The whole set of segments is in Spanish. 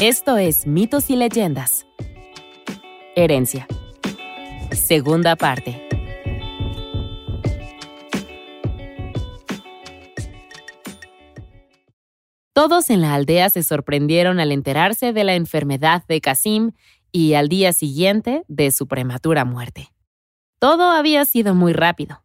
Esto es Mitos y Leyendas. Herencia. Segunda parte. Todos en la aldea se sorprendieron al enterarse de la enfermedad de Casim y al día siguiente de su prematura muerte. Todo había sido muy rápido.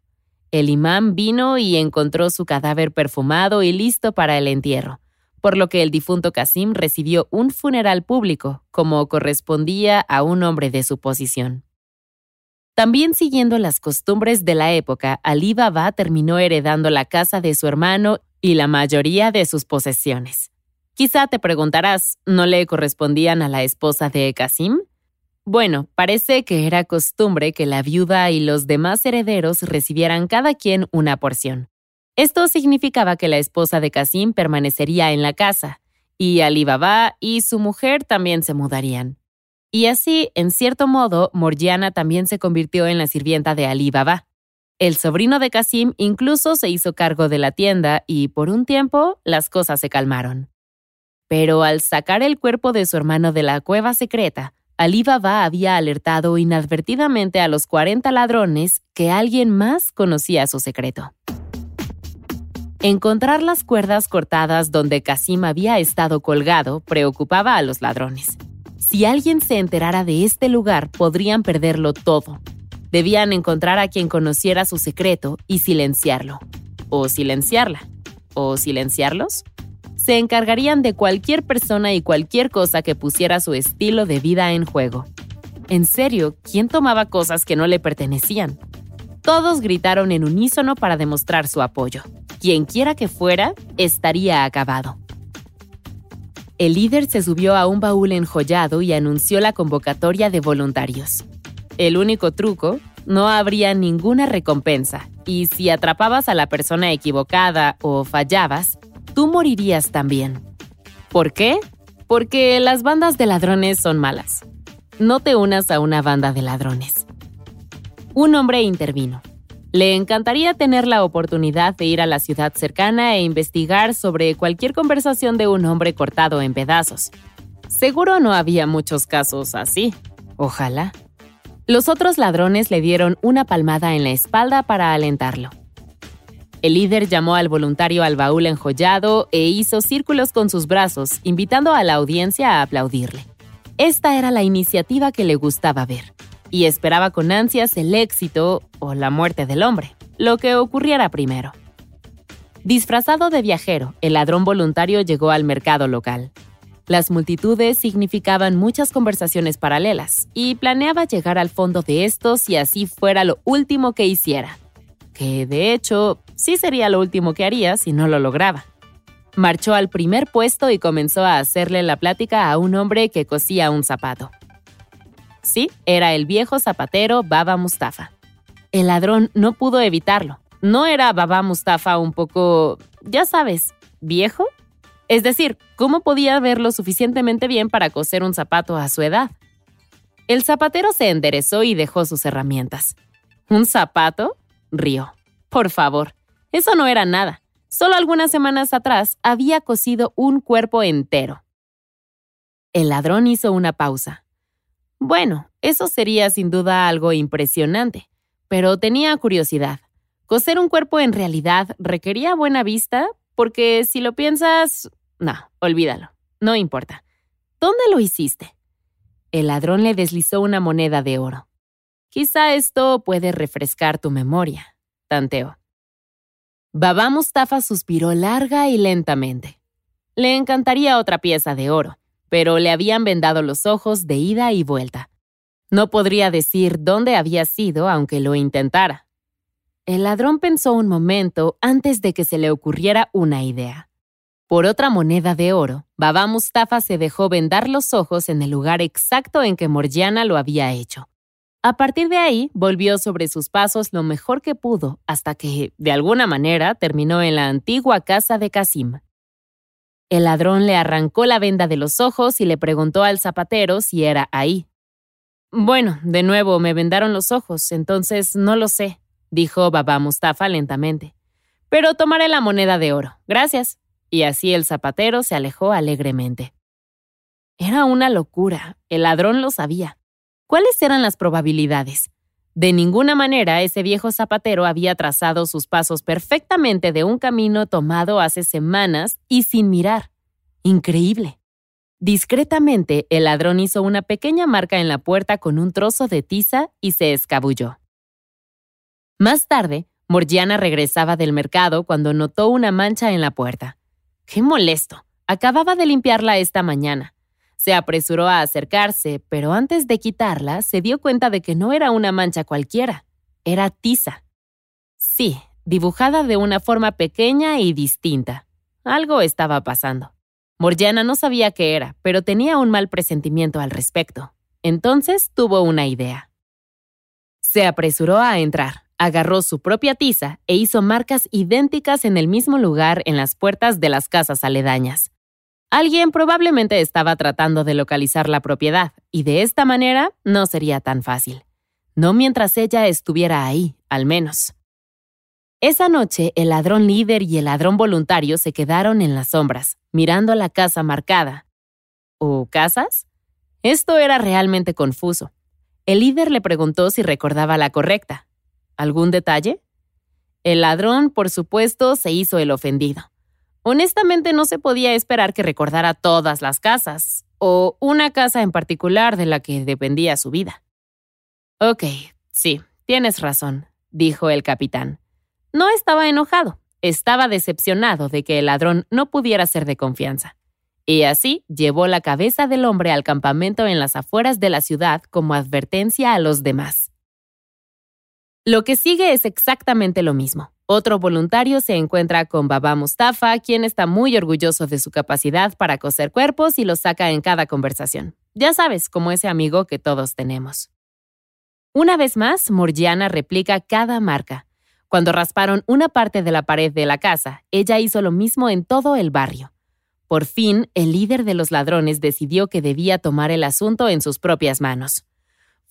El imán vino y encontró su cadáver perfumado y listo para el entierro, por lo que el difunto Casim recibió un funeral público, como correspondía a un hombre de su posición. También siguiendo las costumbres de la época, Ali Baba terminó heredando la casa de su hermano y la mayoría de sus posesiones. Quizá te preguntarás, ¿no le correspondían a la esposa de Casim? Bueno, parece que era costumbre que la viuda y los demás herederos recibieran cada quien una porción. Esto significaba que la esposa de Casim permanecería en la casa, y Ali Baba y su mujer también se mudarían. Y así, en cierto modo, Morgiana también se convirtió en la sirvienta de Ali Baba. El sobrino de Kasim incluso se hizo cargo de la tienda y por un tiempo las cosas se calmaron. Pero al sacar el cuerpo de su hermano de la cueva secreta, Ali Baba había alertado inadvertidamente a los 40 ladrones que alguien más conocía su secreto. Encontrar las cuerdas cortadas donde Kasim había estado colgado preocupaba a los ladrones. Si alguien se enterara de este lugar, podrían perderlo todo, Debían encontrar a quien conociera su secreto y silenciarlo. O silenciarla. O silenciarlos. Se encargarían de cualquier persona y cualquier cosa que pusiera su estilo de vida en juego. En serio, ¿quién tomaba cosas que no le pertenecían? Todos gritaron en unísono para demostrar su apoyo. Quien quiera que fuera, estaría acabado. El líder se subió a un baúl enjollado y anunció la convocatoria de voluntarios. El único truco, no habría ninguna recompensa, y si atrapabas a la persona equivocada o fallabas, tú morirías también. ¿Por qué? Porque las bandas de ladrones son malas. No te unas a una banda de ladrones. Un hombre intervino. Le encantaría tener la oportunidad de ir a la ciudad cercana e investigar sobre cualquier conversación de un hombre cortado en pedazos. Seguro no había muchos casos así. Ojalá. Los otros ladrones le dieron una palmada en la espalda para alentarlo. El líder llamó al voluntario al baúl enjollado e hizo círculos con sus brazos, invitando a la audiencia a aplaudirle. Esta era la iniciativa que le gustaba ver, y esperaba con ansias el éxito o la muerte del hombre, lo que ocurriera primero. Disfrazado de viajero, el ladrón voluntario llegó al mercado local. Las multitudes significaban muchas conversaciones paralelas y planeaba llegar al fondo de esto si así fuera lo último que hiciera. Que de hecho, sí sería lo último que haría si no lo lograba. Marchó al primer puesto y comenzó a hacerle la plática a un hombre que cosía un zapato. Sí, era el viejo zapatero Baba Mustafa. El ladrón no pudo evitarlo. ¿No era Baba Mustafa un poco, ya sabes, viejo? Es decir, ¿cómo podía verlo suficientemente bien para coser un zapato a su edad? El zapatero se enderezó y dejó sus herramientas. ¿Un zapato? rió. Por favor, eso no era nada. Solo algunas semanas atrás había cosido un cuerpo entero. El ladrón hizo una pausa. Bueno, eso sería sin duda algo impresionante, pero tenía curiosidad. Coser un cuerpo en realidad requería buena vista, porque si lo piensas, no, olvídalo, no importa. ¿Dónde lo hiciste? El ladrón le deslizó una moneda de oro. Quizá esto puede refrescar tu memoria, tanteó. Baba Mustafa suspiró larga y lentamente. Le encantaría otra pieza de oro, pero le habían vendado los ojos de ida y vuelta. No podría decir dónde había sido aunque lo intentara. El ladrón pensó un momento antes de que se le ocurriera una idea. Por otra moneda de oro, Baba Mustafa se dejó vendar los ojos en el lugar exacto en que Morgiana lo había hecho. A partir de ahí, volvió sobre sus pasos lo mejor que pudo, hasta que, de alguna manera, terminó en la antigua casa de Casim. El ladrón le arrancó la venda de los ojos y le preguntó al zapatero si era ahí. Bueno, de nuevo me vendaron los ojos, entonces no lo sé, dijo Baba Mustafa lentamente. Pero tomaré la moneda de oro. Gracias. Y así el zapatero se alejó alegremente. Era una locura. El ladrón lo sabía. ¿Cuáles eran las probabilidades? De ninguna manera ese viejo zapatero había trazado sus pasos perfectamente de un camino tomado hace semanas y sin mirar. Increíble. Discretamente, el ladrón hizo una pequeña marca en la puerta con un trozo de tiza y se escabulló. Más tarde, Morgiana regresaba del mercado cuando notó una mancha en la puerta. ¡Qué molesto! Acababa de limpiarla esta mañana. Se apresuró a acercarse, pero antes de quitarla se dio cuenta de que no era una mancha cualquiera, era tiza. Sí, dibujada de una forma pequeña y distinta. Algo estaba pasando. Morgiana no sabía qué era, pero tenía un mal presentimiento al respecto. Entonces tuvo una idea. Se apresuró a entrar, agarró su propia tiza e hizo marcas idénticas en el mismo lugar en las puertas de las casas aledañas. Alguien probablemente estaba tratando de localizar la propiedad, y de esta manera no sería tan fácil. No mientras ella estuviera ahí, al menos. Esa noche, el ladrón líder y el ladrón voluntario se quedaron en las sombras, mirando la casa marcada. ¿O casas? Esto era realmente confuso. El líder le preguntó si recordaba la correcta. ¿Algún detalle? El ladrón, por supuesto, se hizo el ofendido. Honestamente no se podía esperar que recordara todas las casas, o una casa en particular de la que dependía su vida. Ok, sí, tienes razón, dijo el capitán. No estaba enojado, estaba decepcionado de que el ladrón no pudiera ser de confianza. Y así llevó la cabeza del hombre al campamento en las afueras de la ciudad como advertencia a los demás. Lo que sigue es exactamente lo mismo. Otro voluntario se encuentra con Baba Mustafa, quien está muy orgulloso de su capacidad para coser cuerpos y lo saca en cada conversación. Ya sabes, como ese amigo que todos tenemos. Una vez más, Morgiana replica cada marca. Cuando rasparon una parte de la pared de la casa, ella hizo lo mismo en todo el barrio. Por fin, el líder de los ladrones decidió que debía tomar el asunto en sus propias manos.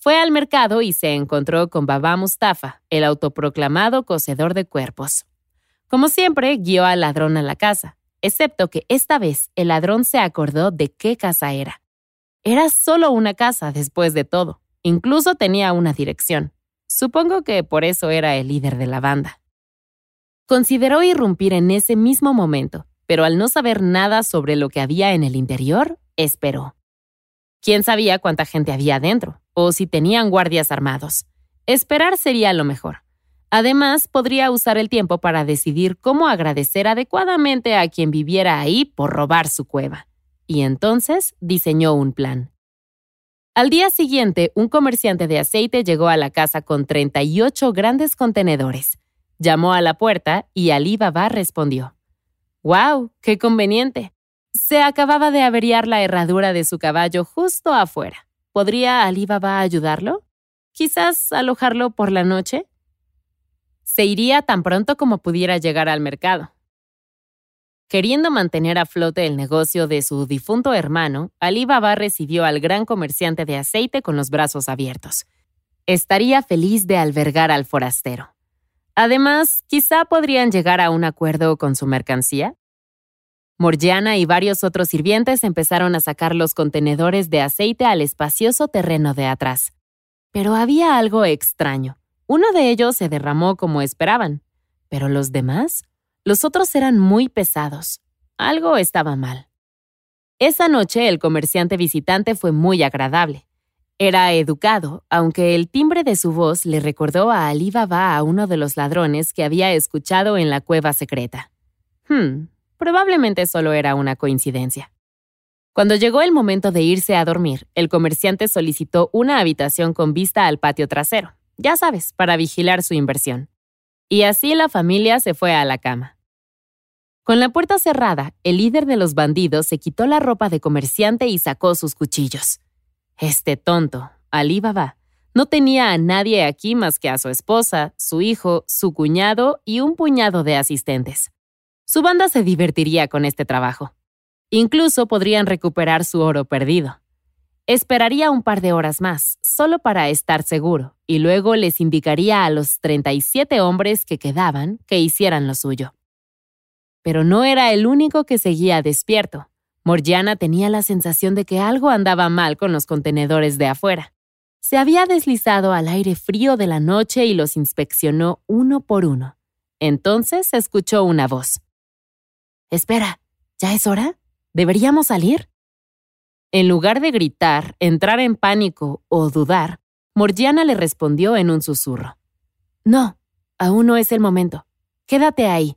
Fue al mercado y se encontró con Baba Mustafa, el autoproclamado cosedor de cuerpos. Como siempre, guió al ladrón a la casa, excepto que esta vez el ladrón se acordó de qué casa era. Era solo una casa después de todo. Incluso tenía una dirección. Supongo que por eso era el líder de la banda. Consideró irrumpir en ese mismo momento, pero al no saber nada sobre lo que había en el interior, esperó. ¿Quién sabía cuánta gente había adentro? O si tenían guardias armados. Esperar sería lo mejor. Además, podría usar el tiempo para decidir cómo agradecer adecuadamente a quien viviera ahí por robar su cueva. Y entonces diseñó un plan. Al día siguiente, un comerciante de aceite llegó a la casa con 38 grandes contenedores. Llamó a la puerta y Ali Baba respondió. ¡Wow! ¡Qué conveniente! Se acababa de averiar la herradura de su caballo justo afuera. ¿Podría Ali Baba ayudarlo? ¿Quizás alojarlo por la noche? Se iría tan pronto como pudiera llegar al mercado. Queriendo mantener a flote el negocio de su difunto hermano, Ali Baba recibió al gran comerciante de aceite con los brazos abiertos. Estaría feliz de albergar al forastero. Además, quizá podrían llegar a un acuerdo con su mercancía. Morgiana y varios otros sirvientes empezaron a sacar los contenedores de aceite al espacioso terreno de atrás. Pero había algo extraño. Uno de ellos se derramó como esperaban, pero los demás, los otros eran muy pesados. Algo estaba mal. Esa noche el comerciante visitante fue muy agradable. Era educado, aunque el timbre de su voz le recordó a Ali Baba a uno de los ladrones que había escuchado en la cueva secreta. Hmm, Probablemente solo era una coincidencia. Cuando llegó el momento de irse a dormir, el comerciante solicitó una habitación con vista al patio trasero, ya sabes, para vigilar su inversión. Y así la familia se fue a la cama. Con la puerta cerrada, el líder de los bandidos se quitó la ropa de comerciante y sacó sus cuchillos. Este tonto, Ali Baba, no tenía a nadie aquí más que a su esposa, su hijo, su cuñado y un puñado de asistentes. Su banda se divertiría con este trabajo. Incluso podrían recuperar su oro perdido. Esperaría un par de horas más, solo para estar seguro, y luego les indicaría a los 37 hombres que quedaban que hicieran lo suyo. Pero no era el único que seguía despierto. Morgiana tenía la sensación de que algo andaba mal con los contenedores de afuera. Se había deslizado al aire frío de la noche y los inspeccionó uno por uno. Entonces escuchó una voz. Espera, ¿ya es hora? ¿Deberíamos salir? En lugar de gritar, entrar en pánico o dudar, Morgiana le respondió en un susurro. No, aún no es el momento. Quédate ahí.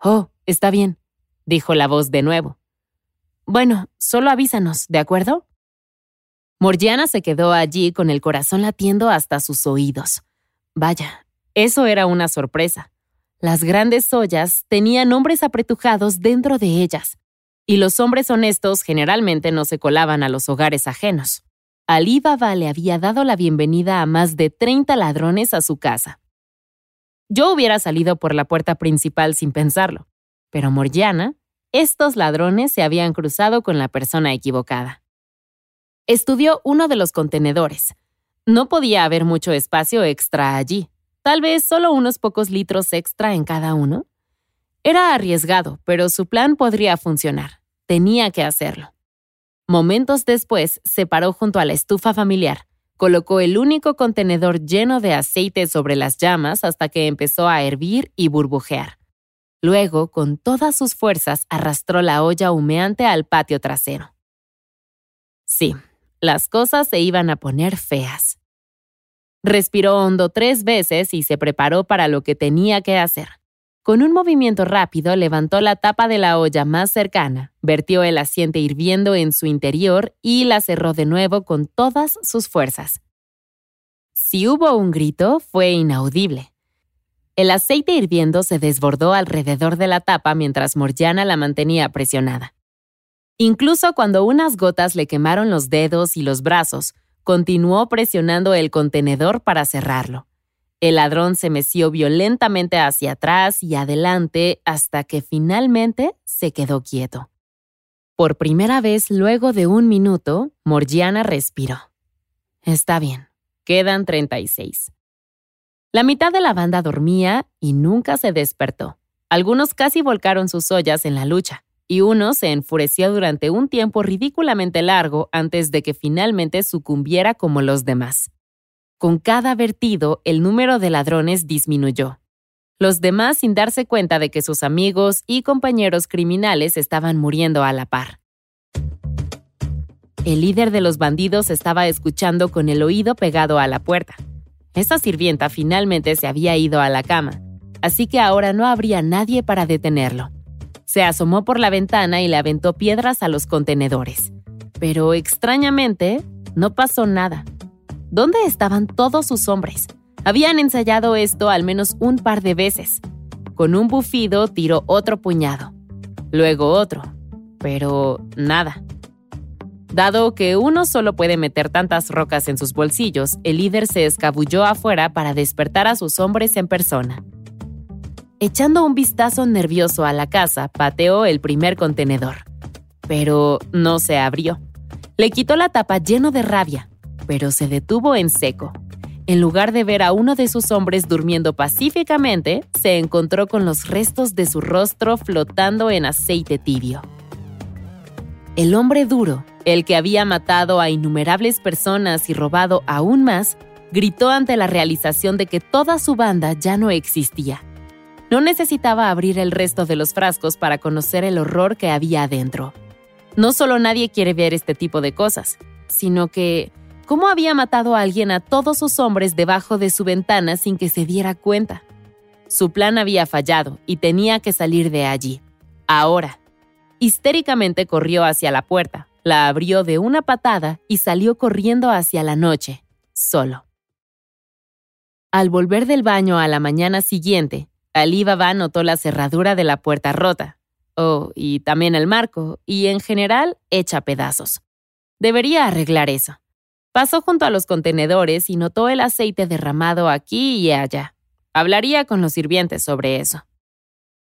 Oh, está bien, dijo la voz de nuevo. Bueno, solo avísanos, ¿de acuerdo? Morgiana se quedó allí con el corazón latiendo hasta sus oídos. Vaya, eso era una sorpresa. Las grandes ollas tenían hombres apretujados dentro de ellas, y los hombres honestos generalmente no se colaban a los hogares ajenos. Ali Baba le había dado la bienvenida a más de 30 ladrones a su casa. Yo hubiera salido por la puerta principal sin pensarlo, pero Morgiana, estos ladrones se habían cruzado con la persona equivocada. Estudió uno de los contenedores. No podía haber mucho espacio extra allí, tal vez solo unos pocos litros extra en cada uno. Era arriesgado, pero su plan podría funcionar. Tenía que hacerlo. Momentos después, se paró junto a la estufa familiar, colocó el único contenedor lleno de aceite sobre las llamas hasta que empezó a hervir y burbujear. Luego, con todas sus fuerzas, arrastró la olla humeante al patio trasero. Sí, las cosas se iban a poner feas. Respiró hondo tres veces y se preparó para lo que tenía que hacer. Con un movimiento rápido levantó la tapa de la olla más cercana, vertió el asiento hirviendo en su interior y la cerró de nuevo con todas sus fuerzas. Si hubo un grito, fue inaudible. El aceite hirviendo se desbordó alrededor de la tapa mientras Morgiana la mantenía presionada. Incluso cuando unas gotas le quemaron los dedos y los brazos, continuó presionando el contenedor para cerrarlo. El ladrón se meció violentamente hacia atrás y adelante hasta que finalmente se quedó quieto. Por primera vez luego de un minuto, Morgiana respiró. Está bien, quedan 36. La mitad de la banda dormía y nunca se despertó. Algunos casi volcaron sus ollas en la lucha, y uno se enfureció durante un tiempo ridículamente largo antes de que finalmente sucumbiera como los demás. Con cada vertido, el número de ladrones disminuyó. Los demás sin darse cuenta de que sus amigos y compañeros criminales estaban muriendo a la par. El líder de los bandidos estaba escuchando con el oído pegado a la puerta. Esa sirvienta finalmente se había ido a la cama, así que ahora no habría nadie para detenerlo. Se asomó por la ventana y le aventó piedras a los contenedores. Pero extrañamente, no pasó nada. ¿Dónde estaban todos sus hombres? Habían ensayado esto al menos un par de veces. Con un bufido tiró otro puñado, luego otro, pero nada. Dado que uno solo puede meter tantas rocas en sus bolsillos, el líder se escabulló afuera para despertar a sus hombres en persona. Echando un vistazo nervioso a la casa, pateó el primer contenedor, pero no se abrió. Le quitó la tapa lleno de rabia, pero se detuvo en seco. En lugar de ver a uno de sus hombres durmiendo pacíficamente, se encontró con los restos de su rostro flotando en aceite tibio. El hombre duro, el que había matado a innumerables personas y robado aún más, gritó ante la realización de que toda su banda ya no existía. No necesitaba abrir el resto de los frascos para conocer el horror que había adentro. No solo nadie quiere ver este tipo de cosas, sino que cómo había matado a alguien a todos sus hombres debajo de su ventana sin que se diera cuenta. Su plan había fallado y tenía que salir de allí. Ahora. Histéricamente corrió hacia la puerta, la abrió de una patada y salió corriendo hacia la noche, solo. Al volver del baño a la mañana siguiente, Ali Baba notó la cerradura de la puerta rota, oh, y también el marco, y en general hecha pedazos. Debería arreglar eso. Pasó junto a los contenedores y notó el aceite derramado aquí y allá. Hablaría con los sirvientes sobre eso.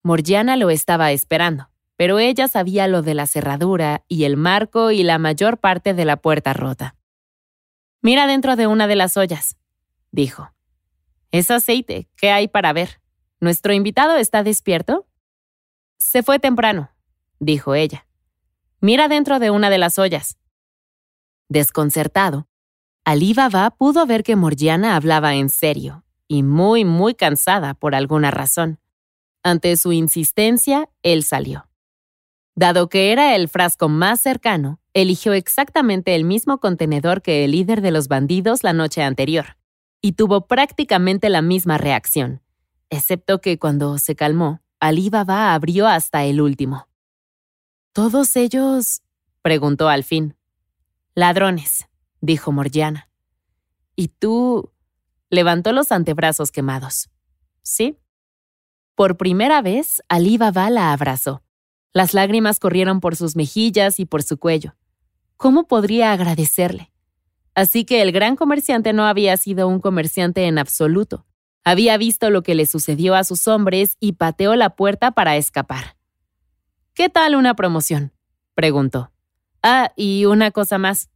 Morgiana lo estaba esperando, pero ella sabía lo de la cerradura y el marco y la mayor parte de la puerta rota. Mira dentro de una de las ollas, dijo. Es aceite, ¿qué hay para ver? ¿Nuestro invitado está despierto? Se fue temprano, dijo ella. Mira dentro de una de las ollas. Desconcertado, Ali Baba pudo ver que Morgiana hablaba en serio y muy, muy cansada por alguna razón. Ante su insistencia, él salió. Dado que era el frasco más cercano, eligió exactamente el mismo contenedor que el líder de los bandidos la noche anterior, y tuvo prácticamente la misma reacción, excepto que cuando se calmó, Ali Baba abrió hasta el último. ¿Todos ellos? preguntó al fin. Ladrones, dijo Morgiana. ¿Y tú? Levantó los antebrazos quemados. ¿Sí? Por primera vez, Ali Baba la abrazó. Las lágrimas corrieron por sus mejillas y por su cuello. ¿Cómo podría agradecerle? Así que el gran comerciante no había sido un comerciante en absoluto. Había visto lo que le sucedió a sus hombres y pateó la puerta para escapar. ¿Qué tal una promoción? preguntó. Ah, y una cosa más.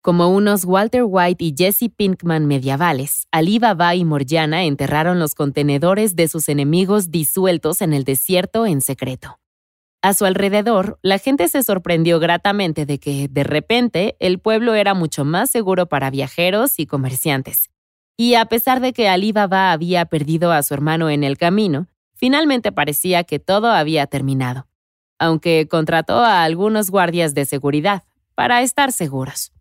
Como unos Walter White y Jesse Pinkman medievales, Ali Baba y Morgiana enterraron los contenedores de sus enemigos disueltos en el desierto en secreto. A su alrededor, la gente se sorprendió gratamente de que, de repente, el pueblo era mucho más seguro para viajeros y comerciantes. Y a pesar de que Ali Baba había perdido a su hermano en el camino, finalmente parecía que todo había terminado, aunque contrató a algunos guardias de seguridad para estar seguros.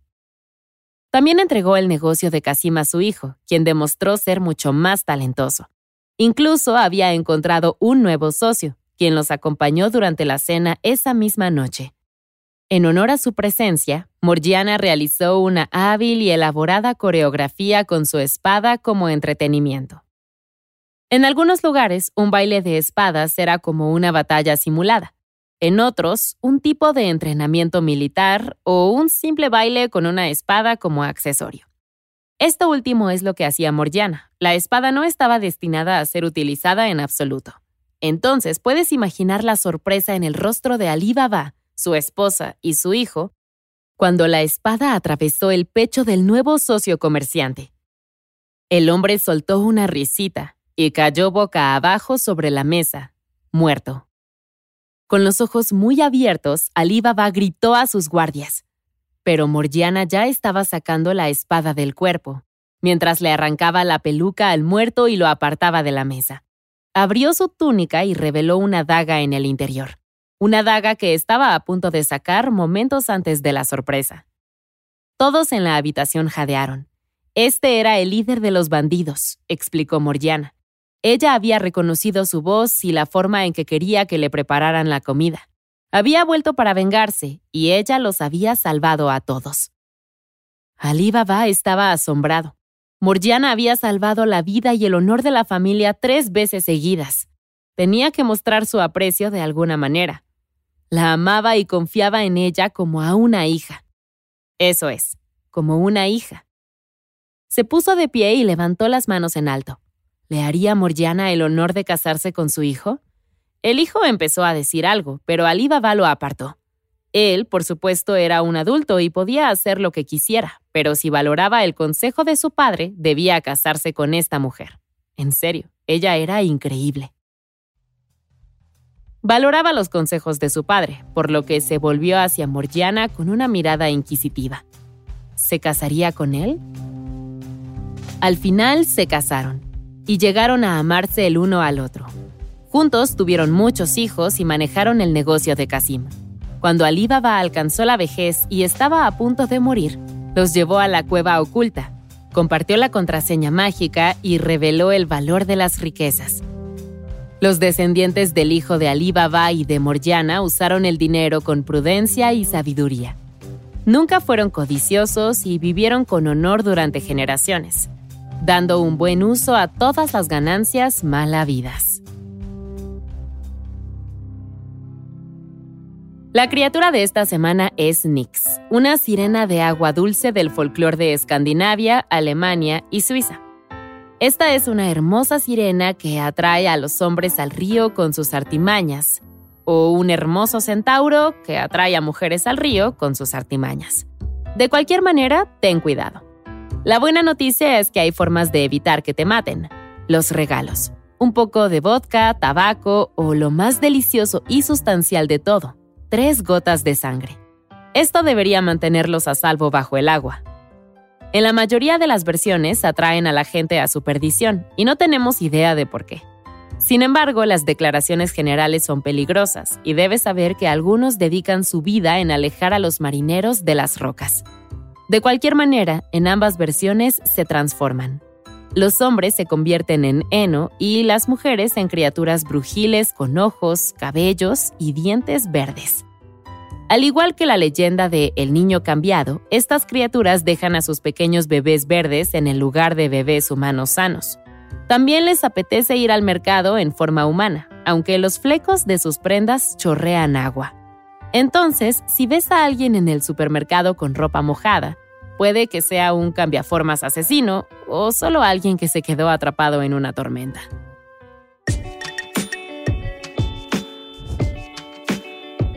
También entregó el negocio de Casim a su hijo, quien demostró ser mucho más talentoso. Incluso había encontrado un nuevo socio, quien los acompañó durante la cena esa misma noche. En honor a su presencia, Morgiana realizó una hábil y elaborada coreografía con su espada como entretenimiento. En algunos lugares, un baile de espadas era como una batalla simulada, en otros, un tipo de entrenamiento militar o un simple baile con una espada como accesorio. Esto último es lo que hacía Morgiana. La espada no estaba destinada a ser utilizada en absoluto. Entonces puedes imaginar la sorpresa en el rostro de Ali Baba, su esposa y su hijo, cuando la espada atravesó el pecho del nuevo socio comerciante. El hombre soltó una risita y cayó boca abajo sobre la mesa, muerto. Con los ojos muy abiertos, Ali Baba gritó a sus guardias. Pero Morgiana ya estaba sacando la espada del cuerpo, mientras le arrancaba la peluca al muerto y lo apartaba de la mesa. Abrió su túnica y reveló una daga en el interior. Una daga que estaba a punto de sacar momentos antes de la sorpresa. Todos en la habitación jadearon. Este era el líder de los bandidos, explicó Morgiana. Ella había reconocido su voz y la forma en que quería que le prepararan la comida. Había vuelto para vengarse y ella los había salvado a todos. Ali Baba estaba asombrado. Morgiana había salvado la vida y el honor de la familia tres veces seguidas. Tenía que mostrar su aprecio de alguna manera. La amaba y confiaba en ella como a una hija. Eso es, como una hija. Se puso de pie y levantó las manos en alto. ¿Le haría Morgiana el honor de casarse con su hijo? El hijo empezó a decir algo, pero Ali Baba lo apartó. Él, por supuesto, era un adulto y podía hacer lo que quisiera, pero si valoraba el consejo de su padre, debía casarse con esta mujer. En serio, ella era increíble. Valoraba los consejos de su padre, por lo que se volvió hacia Morgiana con una mirada inquisitiva. ¿Se casaría con él? Al final se casaron y llegaron a amarse el uno al otro. Juntos tuvieron muchos hijos y manejaron el negocio de Casim. Cuando Ali Baba alcanzó la vejez y estaba a punto de morir, los llevó a la cueva oculta, compartió la contraseña mágica y reveló el valor de las riquezas. Los descendientes del hijo de Ali Baba y de Morgiana usaron el dinero con prudencia y sabiduría. Nunca fueron codiciosos y vivieron con honor durante generaciones, dando un buen uso a todas las ganancias mal habidas. La criatura de esta semana es Nix, una sirena de agua dulce del folclore de Escandinavia, Alemania y Suiza. Esta es una hermosa sirena que atrae a los hombres al río con sus artimañas, o un hermoso centauro que atrae a mujeres al río con sus artimañas. De cualquier manera, ten cuidado. La buena noticia es que hay formas de evitar que te maten. Los regalos. Un poco de vodka, tabaco o lo más delicioso y sustancial de todo, tres gotas de sangre. Esto debería mantenerlos a salvo bajo el agua. En la mayoría de las versiones atraen a la gente a su perdición y no tenemos idea de por qué. Sin embargo, las declaraciones generales son peligrosas y debes saber que algunos dedican su vida en alejar a los marineros de las rocas. De cualquier manera, en ambas versiones se transforman. Los hombres se convierten en heno y las mujeres en criaturas brujiles con ojos, cabellos y dientes verdes. Al igual que la leyenda de El niño cambiado, estas criaturas dejan a sus pequeños bebés verdes en el lugar de bebés humanos sanos. También les apetece ir al mercado en forma humana, aunque los flecos de sus prendas chorrean agua. Entonces, si ves a alguien en el supermercado con ropa mojada, Puede que sea un cambiaformas asesino o solo alguien que se quedó atrapado en una tormenta.